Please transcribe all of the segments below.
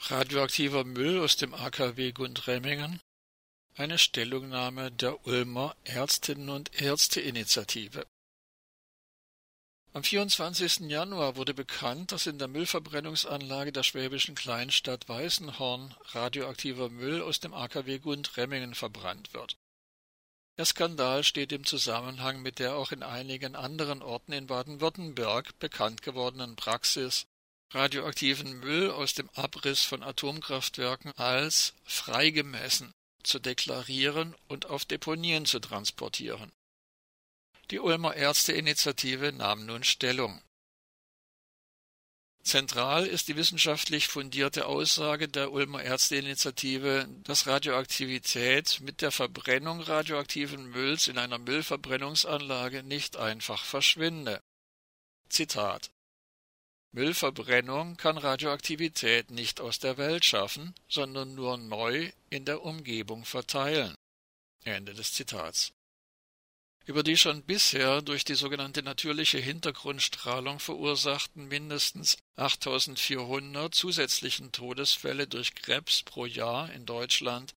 Radioaktiver Müll aus dem AKW Gundremmingen. Eine Stellungnahme der Ulmer Ärztinnen und Ärzteinitiative. Am 24. Januar wurde bekannt, dass in der Müllverbrennungsanlage der schwäbischen Kleinstadt Weißenhorn radioaktiver Müll aus dem AKW Gundremmingen verbrannt wird. Der Skandal steht im Zusammenhang mit der auch in einigen anderen Orten in Baden-Württemberg bekannt gewordenen Praxis, radioaktiven Müll aus dem Abriss von Atomkraftwerken als freigemessen zu deklarieren und auf Deponien zu transportieren. Die Ulmer Ärzteinitiative nahm nun Stellung. Zentral ist die wissenschaftlich fundierte Aussage der Ulmer Ärzteinitiative, dass Radioaktivität mit der Verbrennung radioaktiven Mülls in einer Müllverbrennungsanlage nicht einfach verschwinde. Zitat Müllverbrennung kann Radioaktivität nicht aus der Welt schaffen, sondern nur neu in der Umgebung verteilen. Ende des Zitats. Über die schon bisher durch die sogenannte natürliche Hintergrundstrahlung verursachten mindestens 8400 zusätzlichen Todesfälle durch Krebs pro Jahr in Deutschland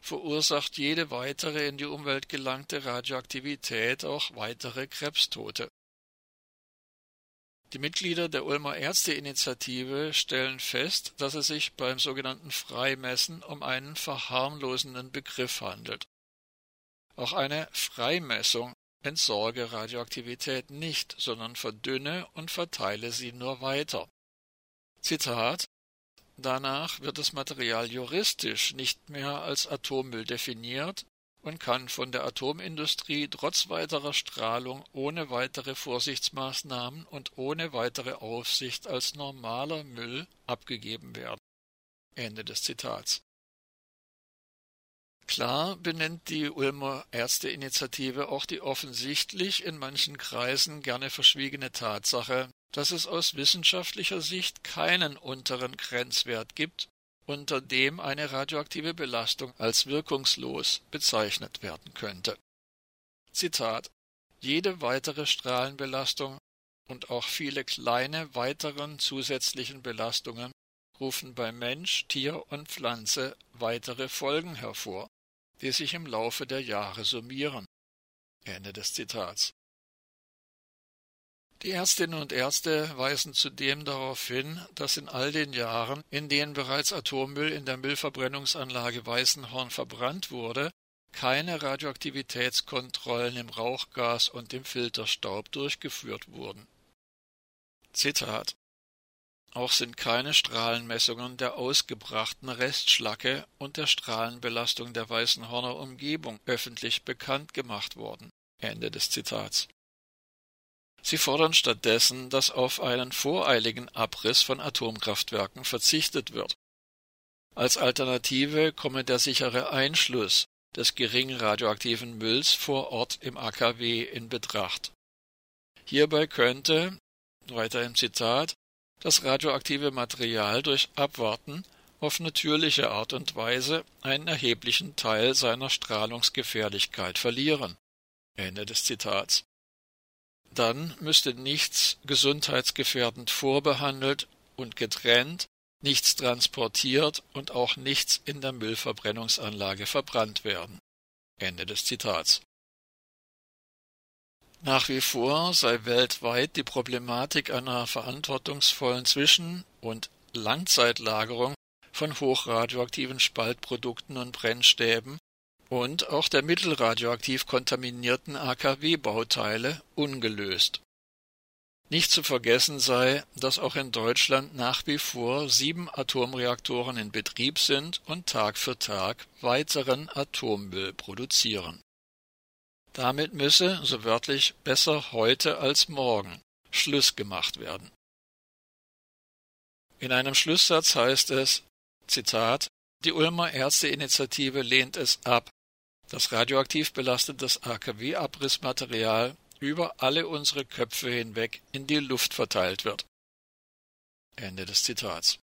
verursacht jede weitere in die Umwelt gelangte Radioaktivität auch weitere Krebstote. Die Mitglieder der Ulmer Ärzteinitiative stellen fest, dass es sich beim sogenannten Freimessen um einen verharmlosenden Begriff handelt. Auch eine Freimessung entsorge Radioaktivität nicht, sondern verdünne und verteile sie nur weiter. Zitat Danach wird das Material juristisch nicht mehr als Atommüll definiert und kann von der Atomindustrie trotz weiterer Strahlung ohne weitere Vorsichtsmaßnahmen und ohne weitere Aufsicht als normaler Müll abgegeben werden. Ende des Zitats. Klar benennt die Ulmer Ärzteinitiative auch die offensichtlich in manchen Kreisen gerne verschwiegene Tatsache, dass es aus wissenschaftlicher Sicht keinen unteren Grenzwert gibt, unter dem eine radioaktive Belastung als wirkungslos bezeichnet werden könnte. Zitat Jede weitere Strahlenbelastung und auch viele kleine weiteren zusätzlichen Belastungen rufen bei Mensch, Tier und Pflanze weitere Folgen hervor, die sich im Laufe der Jahre summieren. Ende des Zitats. Die Ärztinnen und Ärzte weisen zudem darauf hin, dass in all den Jahren, in denen bereits Atommüll in der Müllverbrennungsanlage Weißenhorn verbrannt wurde, keine Radioaktivitätskontrollen im Rauchgas und im Filterstaub durchgeführt wurden. Zitat auch sind keine Strahlenmessungen der ausgebrachten Restschlacke und der Strahlenbelastung der Weißenhorner Umgebung öffentlich bekannt gemacht worden. Ende des Zitats. Sie fordern stattdessen, dass auf einen voreiligen Abriss von Atomkraftwerken verzichtet wird. Als Alternative komme der sichere Einschluss des gering radioaktiven Mülls vor Ort im AKW in Betracht. Hierbei könnte, weiter im Zitat, das radioaktive Material durch Abwarten auf natürliche Art und Weise einen erheblichen Teil seiner Strahlungsgefährlichkeit verlieren. Ende des Zitats. Dann müsste nichts gesundheitsgefährdend vorbehandelt und getrennt, nichts transportiert und auch nichts in der Müllverbrennungsanlage verbrannt werden. Ende des Zitats. Nach wie vor sei weltweit die Problematik einer verantwortungsvollen Zwischen- und Langzeitlagerung von hochradioaktiven Spaltprodukten und Brennstäben und auch der mittelradioaktiv kontaminierten AKW-Bauteile ungelöst. Nicht zu vergessen sei, dass auch in Deutschland nach wie vor sieben Atomreaktoren in Betrieb sind und Tag für Tag weiteren Atommüll produzieren. Damit müsse, so wörtlich, besser heute als morgen Schluss gemacht werden. In einem Schlusssatz heißt es, Zitat, die Ulmer Ärzteinitiative lehnt es ab, dass radioaktiv belastetes AKW-Abrissmaterial über alle unsere Köpfe hinweg in die Luft verteilt wird. Ende des Zitats.